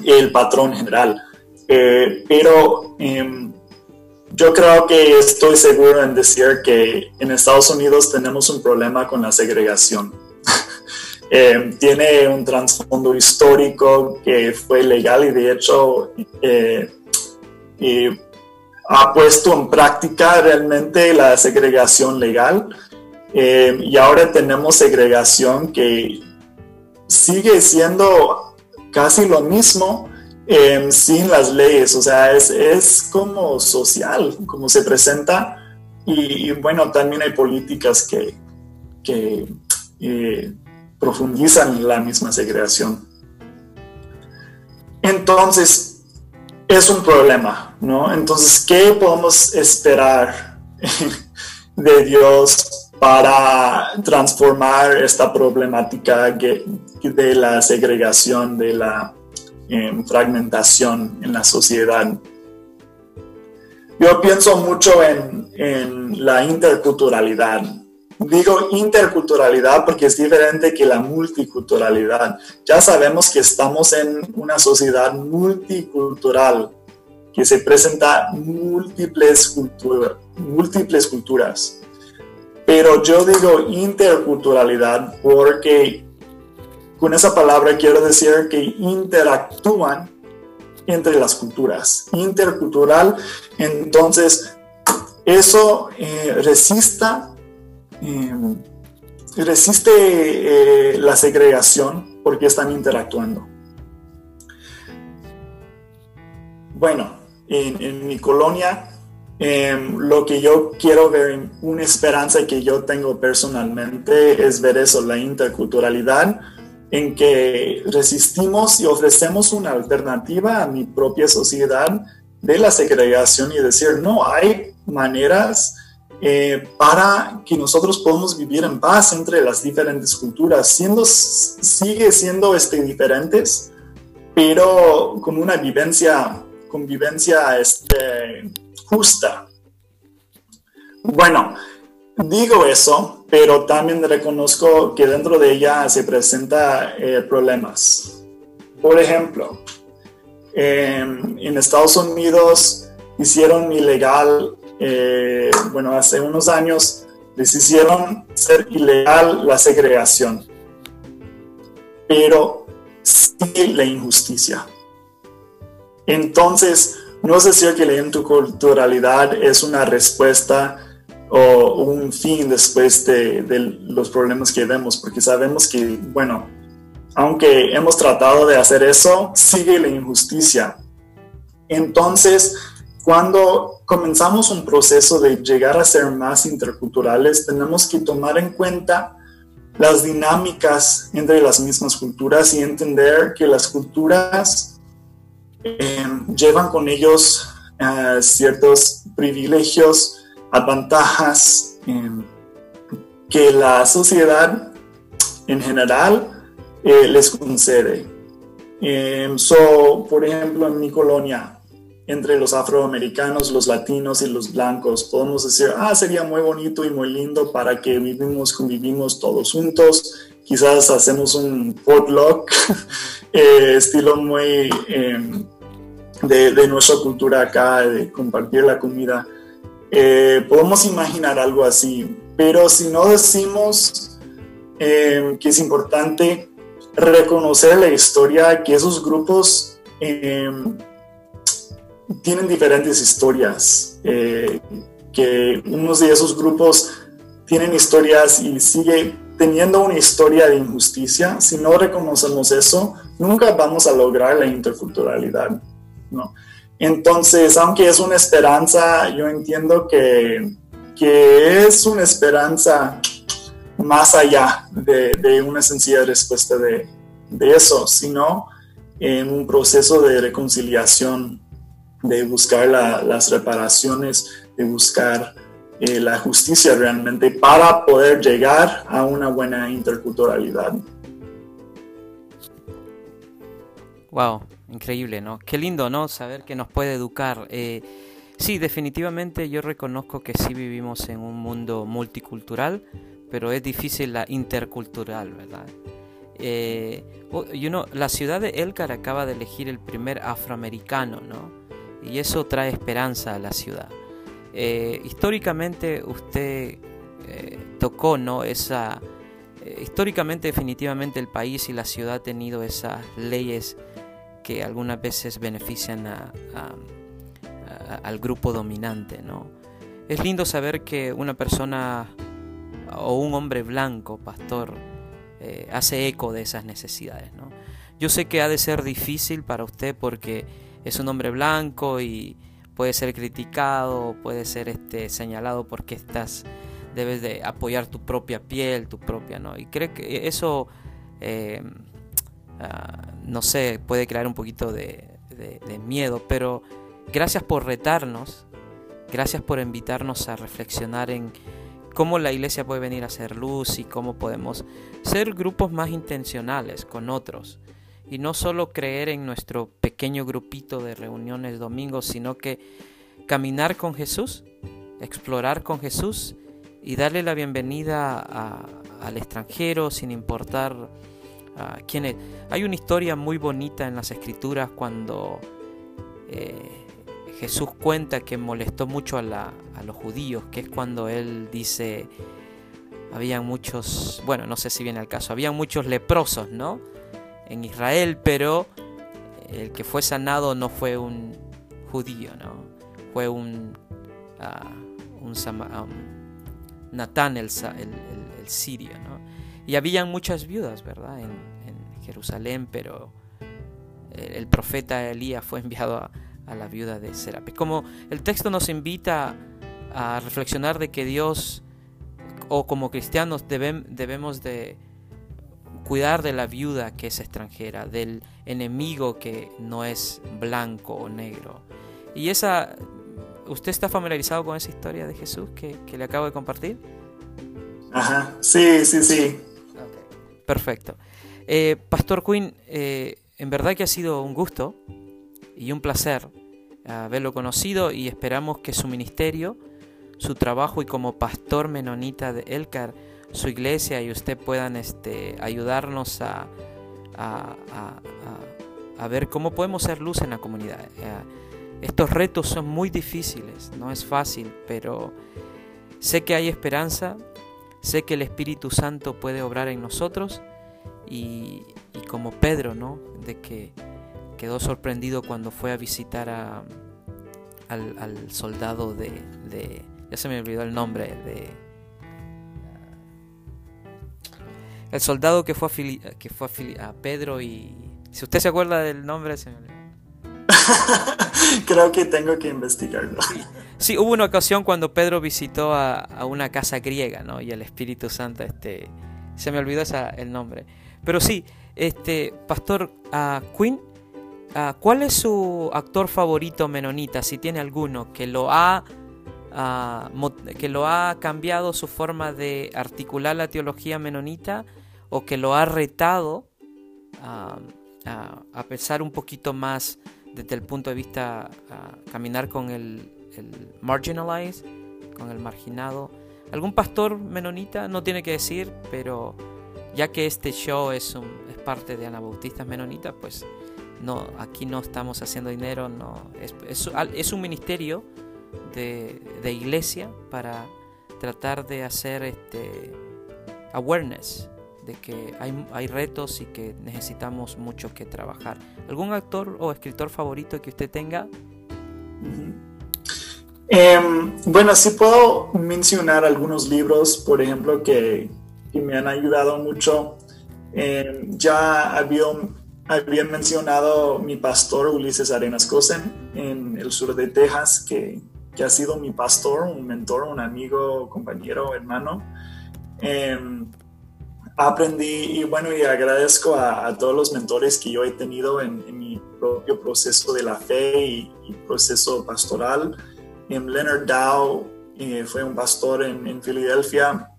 el patrón general, eh, pero em, yo creo que estoy seguro en decir que en Estados Unidos tenemos un problema con la segregación. Eh, tiene un trasfondo histórico que fue legal y de hecho eh, ha puesto en práctica realmente la segregación legal. Eh, y ahora tenemos segregación que sigue siendo casi lo mismo sin las leyes, o sea, es, es, como social, como se presenta. Y, bueno, también hay políticas que, que profundizan la misma segregación. Entonces, es un problema, ¿no? Entonces, ¿qué podemos esperar de Dios para transformar esta problemática de la segregación, de la em, fragmentación en la sociedad? Yo pienso mucho en, en la interculturalidad, Digo interculturalidad porque es diferente que la multiculturalidad. Ya sabemos que estamos en una sociedad multicultural, que se presenta múltiples, múltiples culturas. Pero yo digo interculturalidad porque con esa palabra quiero decir que interactúan entre las culturas. Intercultural, entonces eso eh, resista resiste eh, la segregación porque están interactuando. Bueno, en, mi colonia, em, lo que yo quiero ver, una esperanza que yo tengo personalmente es ver eso, la interculturalidad, en que resistimos y ofrecemos una alternativa a mi propia sociedad de la segregación y decir, no, hay maneras eh, para que nosotros podamos vivir en paz entre las diferentes culturas, siendo, sigue siendo este, diferentes, pero con una vivencia, convivencia este, justa. Bueno, digo eso, pero también reconozco que dentro de ella se presentan eh, problemas. Por ejemplo, en Estados Unidos hicieron ilegal eh, bueno, hace unos años les hicieron ser ilegal la segregación, pero sigue la injusticia. Entonces, no es decir que la interculturalidad es una respuesta o un fin después de, de, los problemas que vemos, porque sabemos que, bueno, aunque hemos tratado de hacer eso, sigue la injusticia. Entonces, cuando comenzamos un proceso de llegar a ser más interculturales, tenemos que tomar en cuenta las dinámicas entre las mismas culturas y entender que las culturas eh, llevan con ellos eh, ciertos privilegios, ventajas em, que la sociedad en general eh, les concede. Em, so, por ejemplo, en mi colonia, entre los afroamericanos, los latinos y los blancos, podemos decir, ah, sería muy bonito y muy lindo para que vivimos, convivimos todos juntos. Quizás hacemos un potluck, eh, estilo muy em, de, nuestra cultura acá, de compartir la comida. Eh, podemos imaginar algo así, pero si no decimos em, que es importante reconocer la historia, que esos grupos em, tienen diferentes historias, eh, que unos de esos grupos tienen historias y sigue teniendo una historia de injusticia, si no reconocemos eso, nunca vamos a lograr la interculturalidad. ¿no? Entonces, aunque es una esperanza, yo entiendo que, que es una esperanza más allá de, de una sencilla respuesta de, de, eso, sino en un proceso de reconciliación, de buscar la, las reparaciones, de buscar eh, la justicia realmente para poder llegar a una buena interculturalidad. Wow, increíble, ¿no? Qué lindo, ¿no? Saber que nos puede educar. Eh, sí, definitivamente yo reconozco que sí vivimos en un mundo multicultural, pero es difícil la intercultural, ¿verdad? Eh, la ciudad de Elcar acaba de elegir el primer afroamericano, ¿no? Y eso trae esperanza a la ciudad. Eh, históricamente usted tocó, ¿no? Esa, históricamente definitivamente el país y la ciudad ha tenido esas leyes que algunas veces benefician al grupo dominante. ¿no? Es lindo saber que una persona o un hombre blanco, pastor, eh, hace eco de esas necesidades. ¿no? Yo sé que ha de ser difícil para usted porque es un hombre blanco y puede ser criticado, puede ser este, señalado porque estás, debes de apoyar tu propia piel, tu propia, ¿no? Y creo que eso Ah, no sé, puede crear un poquito de, miedo, pero gracias por retarnos, gracias por invitarnos a reflexionar en cómo la iglesia puede venir a ser luz y cómo podemos ser grupos más intencionales con otros. Y no solo creer en nuestro pequeño grupito de reuniones domingos, sino que caminar con Jesús, explorar con Jesús y darle la bienvenida al extranjero sin importar hay una historia muy bonita en las escrituras cuando eh, Jesús cuenta que molestó mucho a, los judíos, que es cuando él dice, había muchos, bueno, no sé si viene al caso, había muchos leprosos, ¿no? En Israel, pero el que fue sanado no fue un judío, ¿no? Fue un, uh, un, Natán el, el, sirio, ¿no? Y habían muchas viudas, ¿verdad? En, Jerusalén, pero el profeta Elías fue enviado a, la viuda de Serapis. Como el texto nos invita a reflexionar de que Dios, o como cristianos, debemos de cuidar de la viuda que es extranjera, del enemigo que no es blanco o negro. Y esa, ¿usted está familiarizado con esa historia de Jesús que, que le acabo de compartir? Ajá, sí, sí, sí. Perfecto. Eh, Pastor Quinn, eh, en verdad que ha sido un gusto y un placer haberlo conocido y esperamos que su ministerio, su trabajo y como pastor menonita de Elcar, su iglesia y usted puedan este, ayudarnos a, a, ver cómo podemos ser luz en la comunidad. Eh, estos retos son muy difíciles, no es fácil, pero sé que hay esperanza, sé que el Espíritu Santo puede obrar en nosotros y, como Pedro, ¿no? De que quedó sorprendido cuando fue a visitar a, al, soldado de, Ya se me olvidó el nombre, de... El soldado que fue a, que fue a, Pedro y... Si usted se acuerda del nombre, se me. Creo que tengo que investigarlo. Sí, hubo una ocasión cuando Pedro visitó a, a, una casa griega, ¿no? Y el Espíritu Santo, este, se me olvidó esa, el nombre. Pero sí, este, Pastor uh, Quinn, uh, ¿cuál es su actor favorito menonita? Si tiene alguno que lo ha ah, que lo ha cambiado su forma de articular la teología menonita o que lo ha retado a, a, pensar un poquito más desde el punto de vista a caminar con el, marginalized, con el marginado. Algún pastor menonita no tiene que decir, pero ya que este show es, un, es parte de Anabautistas Menonitas, pues no, aquí no estamos haciendo dinero, no, es, es, un ministerio de, de, iglesia para tratar de hacer este awareness de que hay, hay, retos y que necesitamos mucho que trabajar. ¿Algún actor o escritor favorito que usted tenga? Em, bueno, sí puedo mencionar algunos libros, por ejemplo, que, que me han ayudado mucho. Em, ya había, habían mencionado mi pastor Ulises Arenas Cosen en el sur de Texas, que, que, ha sido mi pastor, un mentor, un amigo, compañero, hermano. Em, aprendí y bueno, y agradezco a, todos los mentores que yo he tenido en, mi propio proceso de la fe y, proceso pastoral. Leonard Dow eh, fue un pastor en, en Filadelfia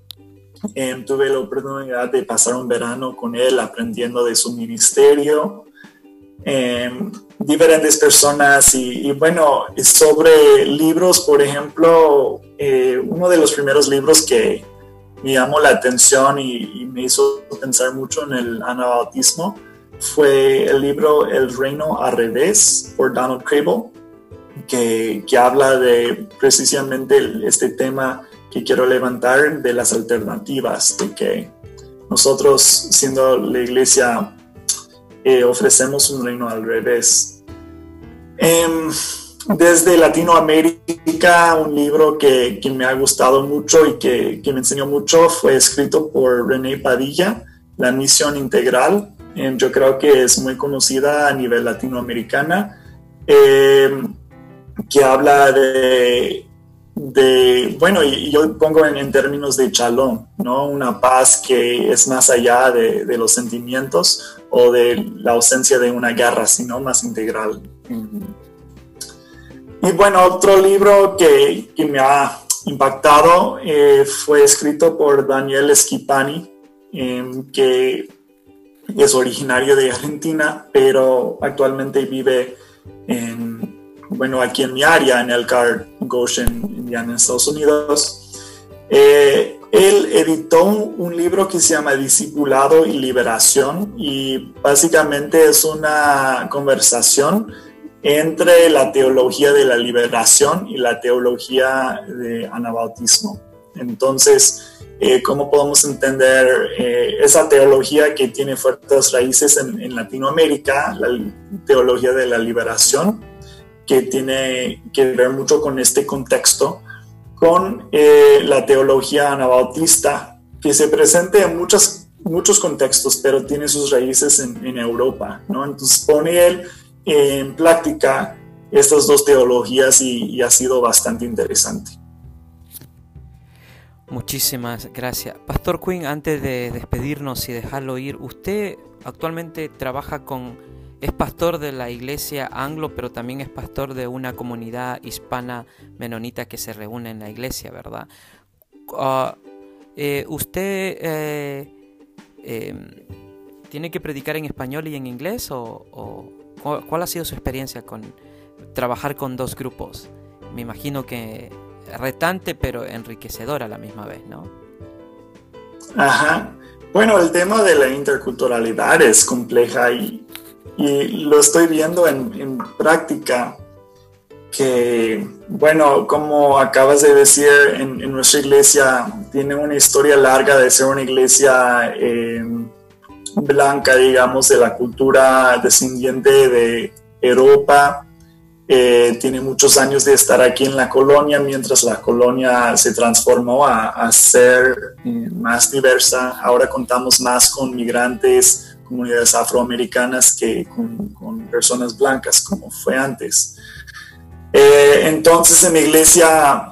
Em, tuve la oportunidad de pasar un verano con él aprendiendo de su ministerio. Em, diferentes personas y, bueno, sobre libros, por ejemplo, eh, uno de los primeros libros que me llamó la atención y, me hizo pensar mucho en el anabautismo fue el libro El reino al revés por Donald Crable, que, que habla de precisamente este tema que quiero levantar de las alternativas, de que nosotros, siendo la iglesia, eh, ofrecemos un reino al revés. Em, desde Latinoamérica, un libro que, me ha gustado mucho y que, me enseñó mucho fue escrito por René Padilla, La Misión Integral. Em, yo creo que es muy conocida a nivel latinoamericana, em, que habla de de, bueno, y yo pongo en, términos de chalón, ¿no? Una paz que es más allá de, los sentimientos o de la ausencia de una guerra, sino más integral. Y bueno, otro libro que, que me ha impactado eh, fue escrito por Daniel Schipani, em, que es originario de Argentina, pero actualmente vive en bueno, aquí en mi área, en el CAR Goshen, en Estados Unidos. Eh, él editó un, libro que se llama Discipulado y Liberación y básicamente es una conversación entre la teología de la liberación y la teología de anabautismo. Entonces, eh, ¿cómo podemos entender eh, esa teología que tiene fuertes raíces en, en Latinoamérica, la teología de la liberación? que tiene que ver mucho con este contexto, con eh, la teología anabautista, que se presenta en muchos, muchos contextos, pero tiene sus raíces en, Europa, ¿no? Entonces pone él en práctica estas dos teologías y, ha sido bastante interesante. Muchísimas gracias. Pastor Quinn, antes de despedirnos y dejarlo ir, usted actualmente trabaja con es pastor de la iglesia anglo, pero también es pastor de una comunidad hispana menonita que se reúne en la iglesia, ¿verdad? Ah, eh, ¿Usted eh, em, tiene que predicar en español y en inglés? ¿O, cuál ha sido su experiencia con trabajar con dos grupos? Me imagino que retante, pero enriquecedora a la misma vez, ¿no? Ajá. Bueno, el tema de la interculturalidad es compleja y lo estoy viendo en, práctica que, bueno, como acabas de decir, en, nuestra iglesia tiene una historia larga de ser una iglesia eh, blanca, digamos, de la cultura descendiente de Europa. Eh, tiene muchos años de estar aquí en la colonia, mientras la colonia se transformó a, ser eh, más diversa. Ahora contamos más con migrantes comunidades afroamericanas que con, personas blancas, como fue antes. Eh, entonces en la iglesia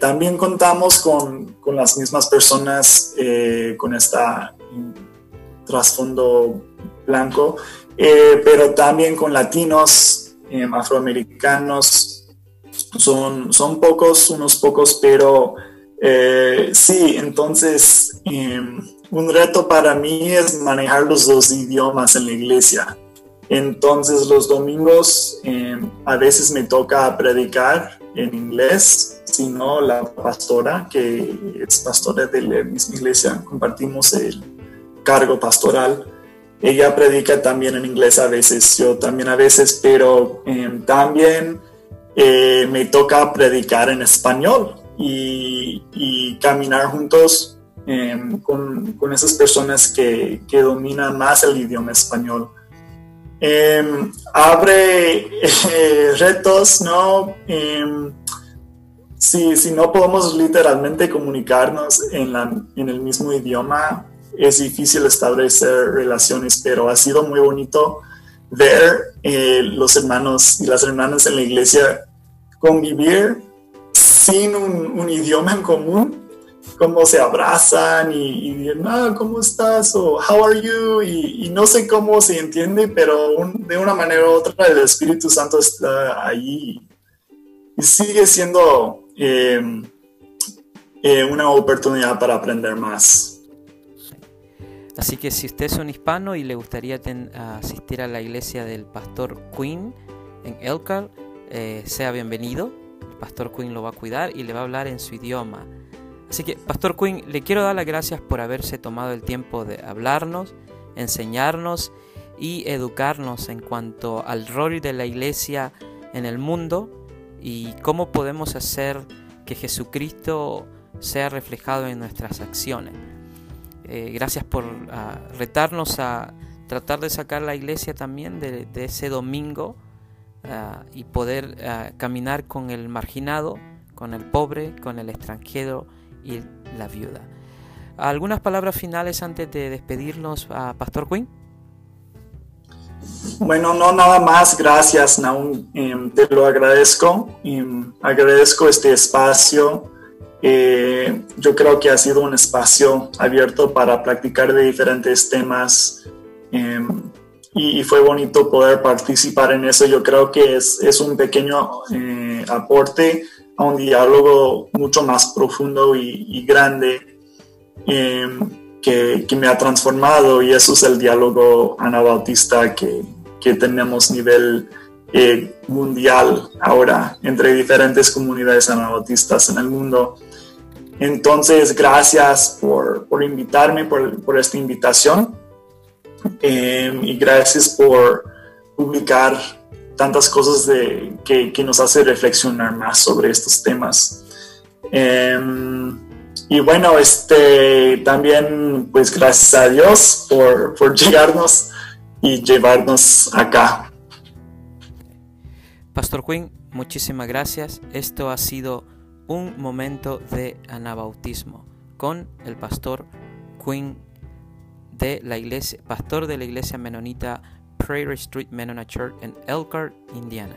también contamos con, con, las mismas personas con este trasfondo blanco, pero también con latinos, afroamericanos, son, son pocos, unos pocos, pero eh, sí, entonces em, un reto para mí es manejar los dos idiomas en la iglesia. Entonces los domingos em, a veces me toca predicar en inglés, si no la pastora, que es pastora de la misma iglesia, compartimos el cargo pastoral. Ella predica también en inglés a veces, yo también a veces, pero em, también eh, me toca predicar en español y, caminar juntos em, con, esas personas que, dominan más el idioma español. Em, abre eh, retos, ¿no? Si, si, no podemos literalmente comunicarnos en, en el mismo idioma, es difícil establecer relaciones, pero ha sido muy bonito ver eh, los hermanos y las hermanas en la iglesia convivir sin un, idioma en común, cómo se abrazan y, y ah, ¿cómo estás? o how are you? Y, no sé cómo se entiende, pero de una manera u otra el Espíritu Santo está ahí y sigue siendo eh, eh, una oportunidad para aprender más. Así que si usted es un hispano y le gustaría asistir a la iglesia del pastor Quinn en Elkhart, eh, sea bienvenido. El pastor Quinn lo va a cuidar y le va a hablar en su idioma. Así que, pastor Quinn, le quiero dar las gracias por haberse tomado el tiempo de hablarnos, enseñarnos y educarnos en cuanto al rol de la iglesia en el mundo y cómo podemos hacer que Jesucristo sea reflejado en nuestras acciones. Eh, gracias por ah, retarnos a tratar de sacar la iglesia también de, ese domingo ah, y poder ah, caminar con el marginado, con el pobre, con el extranjero y la viuda. ¿Algunas palabras finales antes de despedirnos, a Pastor Quinn? Bueno, no nada más, gracias Naum, em, te lo agradezco, em, agradezco este espacio, eh, yo creo que ha sido un espacio abierto para practicar de diferentes temas em, y, fue bonito poder participar en eso. Yo creo que es, es un pequeño eh, aporte a un diálogo mucho más profundo y, grande em, que, que, me ha transformado y eso es el diálogo anabautista que, que tenemos nivel eh, mundial ahora entre diferentes comunidades anabautistas en el mundo. Entonces, gracias por, invitarme, por, esta invitación. Em, y gracias por publicar tantas cosas de, que, nos hace reflexionar más sobre estos temas. Em, y bueno, este, también pues gracias a Dios por, por llegarnos y llevarnos acá. Pastor Quinn, muchísimas gracias. Esto ha sido un momento de anabautismo con el pastor Quinn de la iglesia, pastor de la iglesia menonita Prairie Street Mennonite Church en Elkhart, Indiana.